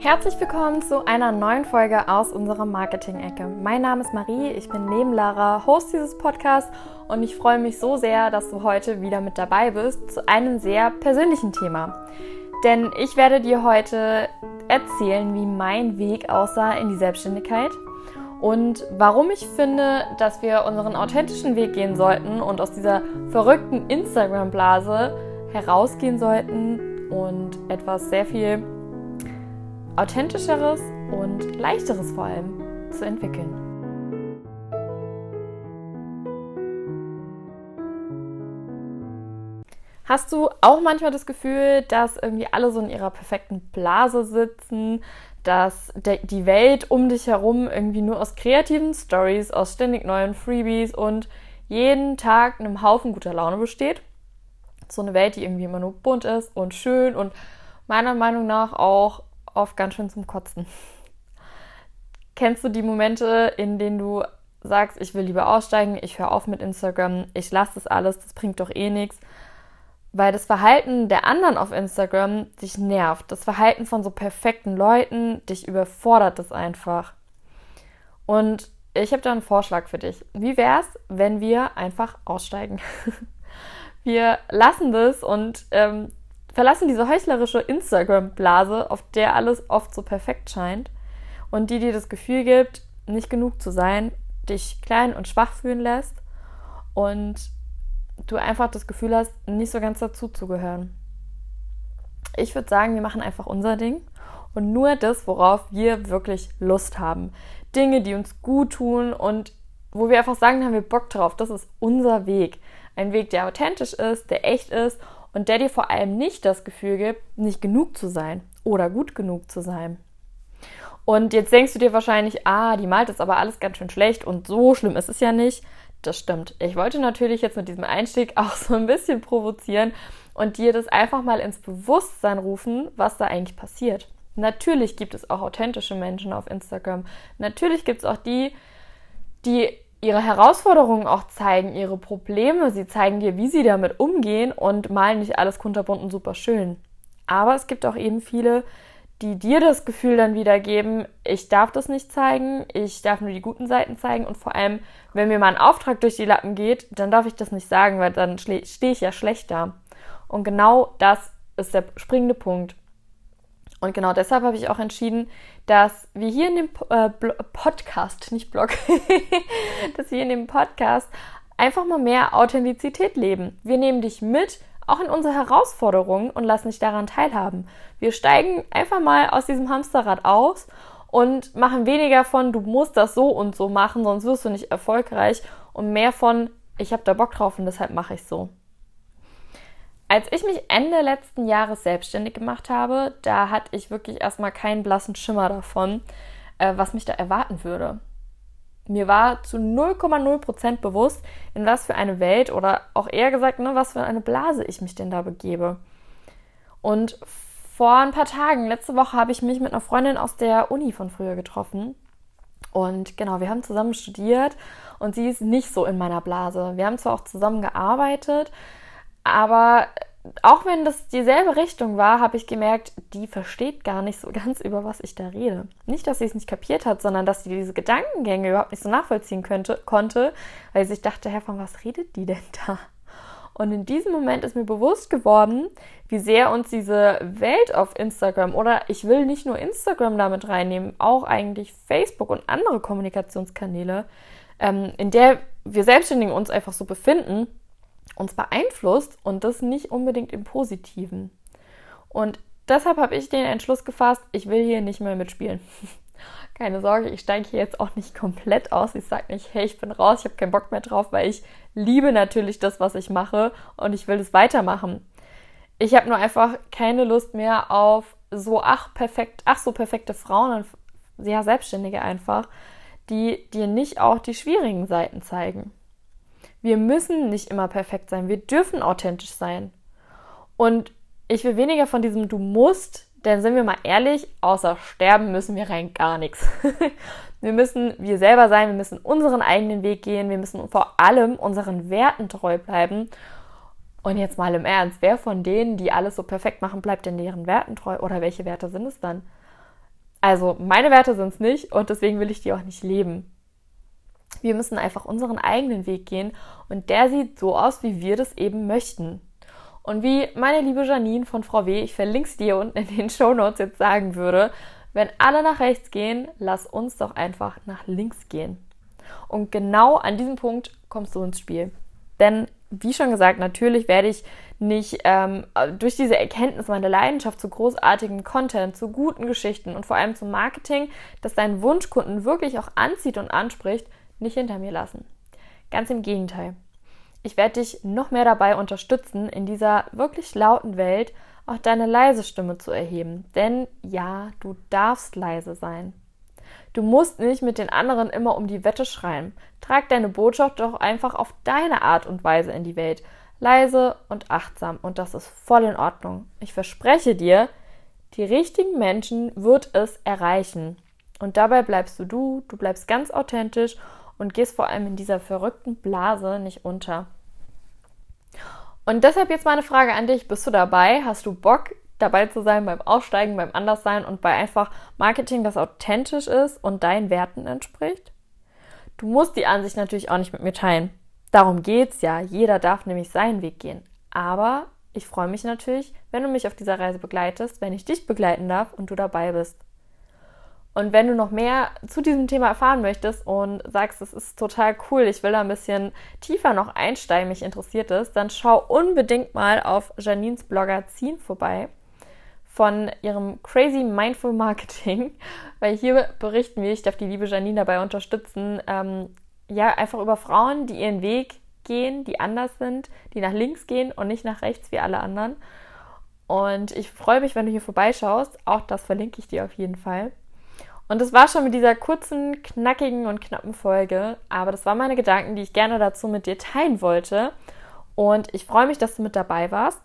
Herzlich willkommen zu einer neuen Folge aus unserer Marketing-Ecke. Mein Name ist Marie, ich bin neben Lara Host dieses Podcasts und ich freue mich so sehr, dass du heute wieder mit dabei bist zu einem sehr persönlichen Thema. Denn ich werde dir heute erzählen, wie mein Weg aussah in die Selbstständigkeit und warum ich finde, dass wir unseren authentischen Weg gehen sollten und aus dieser verrückten Instagram-Blase herausgehen sollten und etwas sehr viel authentischeres und leichteres vor allem zu entwickeln. Hast du auch manchmal das Gefühl, dass irgendwie alle so in ihrer perfekten Blase sitzen, dass die Welt um dich herum irgendwie nur aus kreativen Stories, aus ständig neuen Freebies und jeden Tag einem Haufen guter Laune besteht? So eine Welt, die irgendwie immer nur bunt ist und schön und meiner Meinung nach auch oft ganz schön zum Kotzen. Kennst du die Momente, in denen du sagst, ich will lieber aussteigen, ich höre auf mit Instagram, ich lasse das alles, das bringt doch eh nichts? Weil das Verhalten der anderen auf Instagram dich nervt. Das Verhalten von so perfekten Leuten dich überfordert es einfach. Und ich habe da einen Vorschlag für dich. Wie wäre es, wenn wir einfach aussteigen? wir lassen das und ähm, verlassen diese heuchlerische Instagram-Blase, auf der alles oft so perfekt scheint und die dir das Gefühl gibt, nicht genug zu sein, dich klein und schwach fühlen lässt und du einfach das Gefühl hast, nicht so ganz dazu zu gehören. Ich würde sagen, wir machen einfach unser Ding und nur das, worauf wir wirklich Lust haben. Dinge, die uns gut tun und wo wir einfach sagen, haben wir Bock drauf. Das ist unser Weg. Ein Weg, der authentisch ist, der echt ist und der dir vor allem nicht das Gefühl gibt, nicht genug zu sein oder gut genug zu sein. Und jetzt denkst du dir wahrscheinlich, ah, die malt ist aber alles ganz schön schlecht und so schlimm ist es ja nicht. Das stimmt. Ich wollte natürlich jetzt mit diesem Einstieg auch so ein bisschen provozieren und dir das einfach mal ins Bewusstsein rufen, was da eigentlich passiert. Natürlich gibt es auch authentische Menschen auf Instagram. Natürlich gibt es auch die, die ihre Herausforderungen auch zeigen, ihre Probleme. Sie zeigen dir, wie sie damit umgehen und malen nicht alles kunterbunt und super schön. Aber es gibt auch eben viele, die dir das Gefühl dann wiedergeben, ich darf das nicht zeigen, ich darf nur die guten Seiten zeigen und vor allem, wenn mir mal ein Auftrag durch die Lappen geht, dann darf ich das nicht sagen, weil dann stehe ich ja schlecht da. Und genau das ist der springende Punkt. Und genau deshalb habe ich auch entschieden, dass wir hier in dem äh, Podcast, nicht Blog, dass wir in dem Podcast einfach mal mehr Authentizität leben. Wir nehmen dich mit, auch in unsere Herausforderungen und lassen dich daran teilhaben. Wir steigen einfach mal aus diesem Hamsterrad aus und machen weniger von, du musst das so und so machen, sonst wirst du nicht erfolgreich und mehr von, ich habe da Bock drauf und deshalb mache ich so. Als ich mich Ende letzten Jahres selbstständig gemacht habe, da hatte ich wirklich erstmal keinen blassen Schimmer davon, äh, was mich da erwarten würde. Mir war zu 0,0% bewusst, in was für eine Welt oder auch eher gesagt, ne, was für eine Blase ich mich denn da begebe. Und vor ein paar Tagen, letzte Woche, habe ich mich mit einer Freundin aus der Uni von früher getroffen. Und genau, wir haben zusammen studiert und sie ist nicht so in meiner Blase. Wir haben zwar auch zusammen gearbeitet, aber auch wenn das dieselbe Richtung war, habe ich gemerkt, die versteht gar nicht so ganz, über was ich da rede. Nicht, dass sie es nicht kapiert hat, sondern dass sie diese Gedankengänge überhaupt nicht so nachvollziehen könnte, konnte, weil sie sich dachte, Herr, von was redet die denn da? Und in diesem Moment ist mir bewusst geworden, wie sehr uns diese Welt auf Instagram oder ich will nicht nur Instagram damit reinnehmen, auch eigentlich Facebook und andere Kommunikationskanäle, ähm, in der wir Selbstständigen uns einfach so befinden, uns beeinflusst und das nicht unbedingt im Positiven. Und deshalb habe ich den Entschluss gefasst, ich will hier nicht mehr mitspielen. Keine Sorge, ich steige hier jetzt auch nicht komplett aus. Ich sage nicht, hey, ich bin raus, ich habe keinen Bock mehr drauf, weil ich liebe natürlich das, was ich mache und ich will das weitermachen. Ich habe nur einfach keine Lust mehr auf so ach perfekt, ach so perfekte Frauen und ja Selbstständige einfach, die dir nicht auch die schwierigen Seiten zeigen. Wir müssen nicht immer perfekt sein. Wir dürfen authentisch sein. Und ich will weniger von diesem Du musst, denn sind wir mal ehrlich, außer sterben müssen wir rein gar nichts. wir müssen wir selber sein, wir müssen unseren eigenen Weg gehen, wir müssen vor allem unseren Werten treu bleiben. Und jetzt mal im Ernst, wer von denen, die alles so perfekt machen, bleibt denn deren Werten treu? Oder welche Werte sind es dann? Also meine Werte sind es nicht und deswegen will ich die auch nicht leben. Wir müssen einfach unseren eigenen Weg gehen und der sieht so aus, wie wir das eben möchten. Und wie meine liebe Janine von Frau W., ich verlinke es dir unten in den Show Notes jetzt sagen würde, wenn alle nach rechts gehen, lass uns doch einfach nach links gehen. Und genau an diesem Punkt kommst du ins Spiel. Denn, wie schon gesagt, natürlich werde ich nicht ähm, durch diese Erkenntnis meiner Leidenschaft zu großartigem Content, zu guten Geschichten und vor allem zum Marketing, das deinen Wunschkunden wirklich auch anzieht und anspricht, nicht hinter mir lassen. Ganz im Gegenteil. Ich werde dich noch mehr dabei unterstützen, in dieser wirklich lauten Welt auch deine leise Stimme zu erheben. Denn ja, du darfst leise sein. Du musst nicht mit den anderen immer um die Wette schreien. Trag deine Botschaft doch einfach auf deine Art und Weise in die Welt. Leise und achtsam. Und das ist voll in Ordnung. Ich verspreche dir, die richtigen Menschen wird es erreichen. Und dabei bleibst du du, du bleibst ganz authentisch und gehst vor allem in dieser verrückten Blase nicht unter. Und deshalb jetzt meine Frage an dich. Bist du dabei? Hast du Bock, dabei zu sein beim Aussteigen, beim Anderssein und bei einfach Marketing, das authentisch ist und deinen Werten entspricht? Du musst die Ansicht natürlich auch nicht mit mir teilen. Darum geht's ja. Jeder darf nämlich seinen Weg gehen. Aber ich freue mich natürlich, wenn du mich auf dieser Reise begleitest, wenn ich dich begleiten darf und du dabei bist. Und wenn du noch mehr zu diesem Thema erfahren möchtest und sagst, es ist total cool, ich will da ein bisschen tiefer noch einsteigen, mich interessiert es, dann schau unbedingt mal auf Janines Bloggerzin vorbei von ihrem Crazy Mindful Marketing, weil hier berichten wir, ich darf die liebe Janine dabei unterstützen, ähm, ja, einfach über Frauen, die ihren Weg gehen, die anders sind, die nach links gehen und nicht nach rechts wie alle anderen. Und ich freue mich, wenn du hier vorbeischaust. Auch das verlinke ich dir auf jeden Fall. Und das war schon mit dieser kurzen, knackigen und knappen Folge. Aber das waren meine Gedanken, die ich gerne dazu mit dir teilen wollte. Und ich freue mich, dass du mit dabei warst.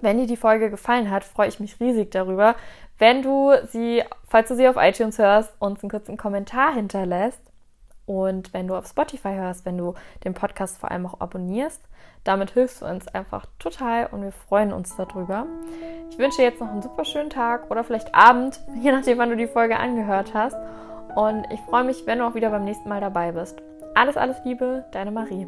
Wenn dir die Folge gefallen hat, freue ich mich riesig darüber, wenn du sie, falls du sie auf iTunes hörst, uns einen kurzen Kommentar hinterlässt. Und wenn du auf Spotify hörst, wenn du den Podcast vor allem auch abonnierst. Damit hilfst du uns einfach total und wir freuen uns darüber. Ich wünsche dir jetzt noch einen super schönen Tag oder vielleicht Abend, je nachdem, wann du die Folge angehört hast. Und ich freue mich, wenn du auch wieder beim nächsten Mal dabei bist. Alles, alles Liebe, deine Marie.